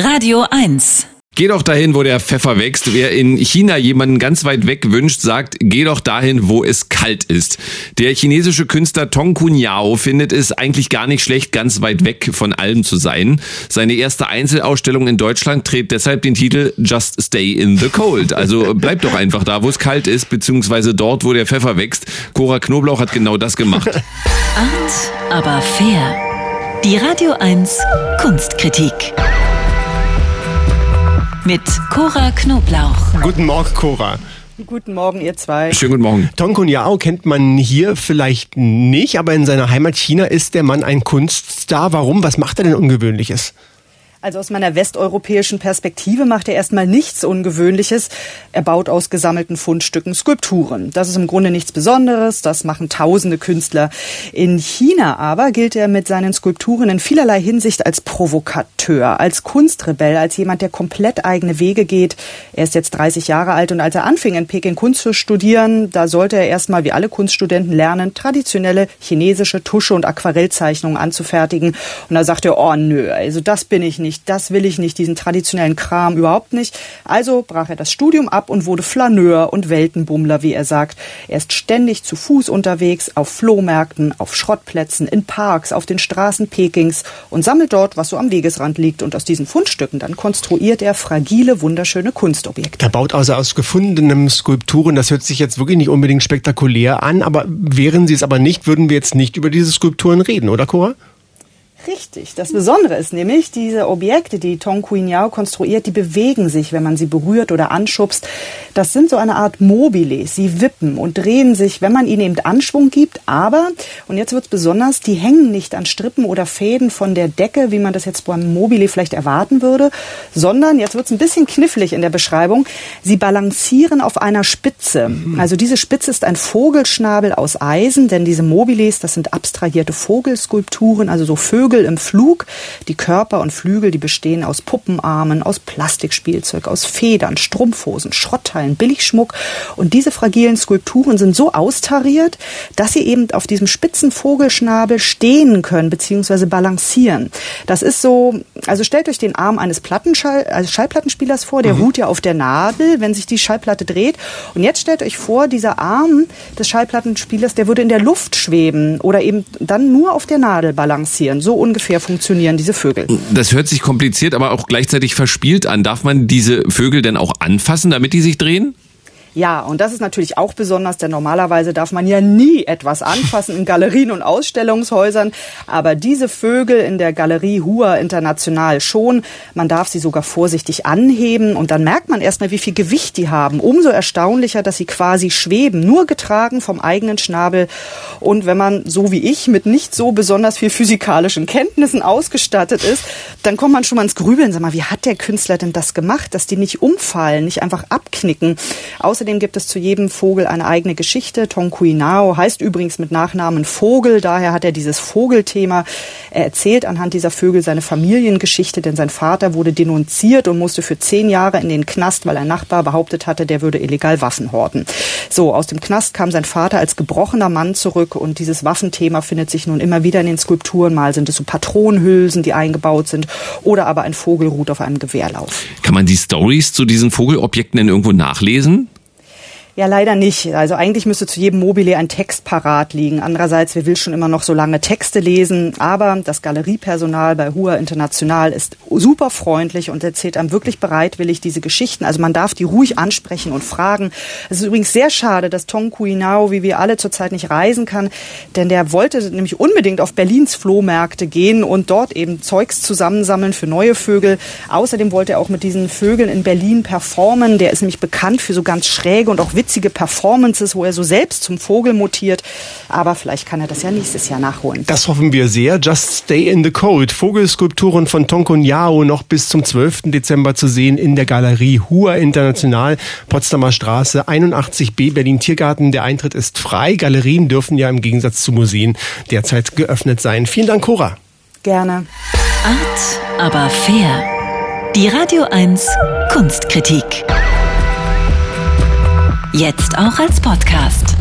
Radio 1. Geh doch dahin, wo der Pfeffer wächst. Wer in China jemanden ganz weit weg wünscht, sagt, geh doch dahin, wo es kalt ist. Der chinesische Künstler Tong Kun Yao findet es eigentlich gar nicht schlecht, ganz weit weg von allem zu sein. Seine erste Einzelausstellung in Deutschland trägt deshalb den Titel Just Stay in the Cold. Also bleib doch einfach da, wo es kalt ist, beziehungsweise dort, wo der Pfeffer wächst. Cora Knoblauch hat genau das gemacht. Art, aber fair. Die Radio 1 Kunstkritik mit Cora Knoblauch. Guten Morgen, Cora. Guten Morgen, ihr zwei. Schönen guten Morgen. Tong Kun Yao kennt man hier vielleicht nicht, aber in seiner Heimat China ist der Mann ein Kunststar. Warum? Was macht er denn Ungewöhnliches? Also aus meiner westeuropäischen Perspektive macht er erstmal nichts Ungewöhnliches. Er baut aus gesammelten Fundstücken Skulpturen. Das ist im Grunde nichts Besonderes. Das machen tausende Künstler. In China aber gilt er mit seinen Skulpturen in vielerlei Hinsicht als Provokateur, als Kunstrebell, als jemand, der komplett eigene Wege geht. Er ist jetzt 30 Jahre alt und als er anfing, in Peking Kunst zu studieren, da sollte er erstmal wie alle Kunststudenten lernen, traditionelle chinesische Tusche- und Aquarellzeichnungen anzufertigen. Und da sagte er, oh nö, also das bin ich nicht nicht, das will ich nicht, diesen traditionellen Kram überhaupt nicht. Also brach er das Studium ab und wurde Flaneur und Weltenbummler, wie er sagt. Er ist ständig zu Fuß unterwegs, auf Flohmärkten, auf Schrottplätzen, in Parks, auf den Straßen Pekings und sammelt dort, was so am Wegesrand liegt. Und aus diesen Fundstücken dann konstruiert er fragile, wunderschöne Kunstobjekte. Er baut also aus gefundenen Skulpturen. Das hört sich jetzt wirklich nicht unbedingt spektakulär an, aber wären sie es aber nicht, würden wir jetzt nicht über diese Skulpturen reden, oder Cora? Richtig. Das Besondere ist nämlich, diese Objekte, die Tong Kuin Yao konstruiert, die bewegen sich, wenn man sie berührt oder anschubst. Das sind so eine Art Mobiles. Sie wippen und drehen sich, wenn man ihnen eben Anschwung gibt. Aber, und jetzt wird's besonders, die hängen nicht an Strippen oder Fäden von der Decke, wie man das jetzt beim Mobile vielleicht erwarten würde, sondern, jetzt wird's ein bisschen knifflig in der Beschreibung, sie balancieren auf einer Spitze. Mhm. Also diese Spitze ist ein Vogelschnabel aus Eisen, denn diese Mobiles, das sind abstrahierte Vogelskulpturen, also so Vögel, Flügel im Flug. Die Körper und Flügel, die bestehen aus Puppenarmen, aus Plastikspielzeug, aus Federn, Strumpfhosen, Schrottteilen, Billigschmuck. Und diese fragilen Skulpturen sind so austariert, dass sie eben auf diesem spitzen Vogelschnabel stehen können bzw. balancieren. Das ist so, also stellt euch den Arm eines Plattenschall, also Schallplattenspielers vor, der mhm. ruht ja auf der Nadel, wenn sich die Schallplatte dreht. Und jetzt stellt euch vor, dieser Arm des Schallplattenspielers, der würde in der Luft schweben oder eben dann nur auf der Nadel balancieren. So ungefähr funktionieren diese Vögel. Das hört sich kompliziert, aber auch gleichzeitig verspielt an. Darf man diese Vögel denn auch anfassen, damit die sich drehen? Ja, und das ist natürlich auch besonders, denn normalerweise darf man ja nie etwas anfassen in Galerien und Ausstellungshäusern. Aber diese Vögel in der Galerie Hua International schon. Man darf sie sogar vorsichtig anheben und dann merkt man erstmal, wie viel Gewicht die haben. Umso erstaunlicher, dass sie quasi schweben, nur getragen vom eigenen Schnabel. Und wenn man, so wie ich, mit nicht so besonders viel physikalischen Kenntnissen ausgestattet ist, dann kommt man schon mal ins Grübeln. Sag mal, wie hat der Künstler denn das gemacht, dass die nicht umfallen, nicht einfach abknicken? Außerdem gibt es zu jedem Vogel eine eigene Geschichte. Tonkuinao heißt übrigens mit Nachnamen Vogel, daher hat er dieses Vogelthema. Er erzählt anhand dieser Vögel seine Familiengeschichte, denn sein Vater wurde denunziert und musste für zehn Jahre in den Knast, weil ein Nachbar behauptet hatte, der würde illegal Waffen horten. So, aus dem Knast kam sein Vater als gebrochener Mann zurück und dieses Waffenthema findet sich nun immer wieder in den Skulpturen. Mal sind es so Patronenhülsen, die eingebaut sind oder aber ein Vogel ruht auf einem Gewehrlauf. Kann man die Stories zu diesen Vogelobjekten denn irgendwo nachlesen? Ja, leider nicht. Also eigentlich müsste zu jedem Mobile ein Text parat liegen. Andererseits, wer will schon immer noch so lange Texte lesen? Aber das Galeriepersonal bei Hua International ist super freundlich und erzählt einem wirklich bereitwillig diese Geschichten. Also man darf die ruhig ansprechen und fragen. Es ist übrigens sehr schade, dass Tong Kuinao, wie wir alle zurzeit nicht reisen kann, denn der wollte nämlich unbedingt auf Berlins Flohmärkte gehen und dort eben Zeugs zusammensammeln für neue Vögel. Außerdem wollte er auch mit diesen Vögeln in Berlin performen. Der ist nämlich bekannt für so ganz schräge und auch witzige witzige Performances, wo er so selbst zum Vogel mutiert. Aber vielleicht kann er das ja nächstes Jahr nachholen. Das hoffen wir sehr. Just Stay in the Cold. Vogelskulpturen von Tonkon Yao noch bis zum 12. Dezember zu sehen in der Galerie Hua International, Potsdamer Straße 81b Berlin Tiergarten. Der Eintritt ist frei. Galerien dürfen ja im Gegensatz zu Museen derzeit geöffnet sein. Vielen Dank, Cora. Gerne. Art, aber fair. Die Radio 1 Kunstkritik. Jetzt auch als Podcast.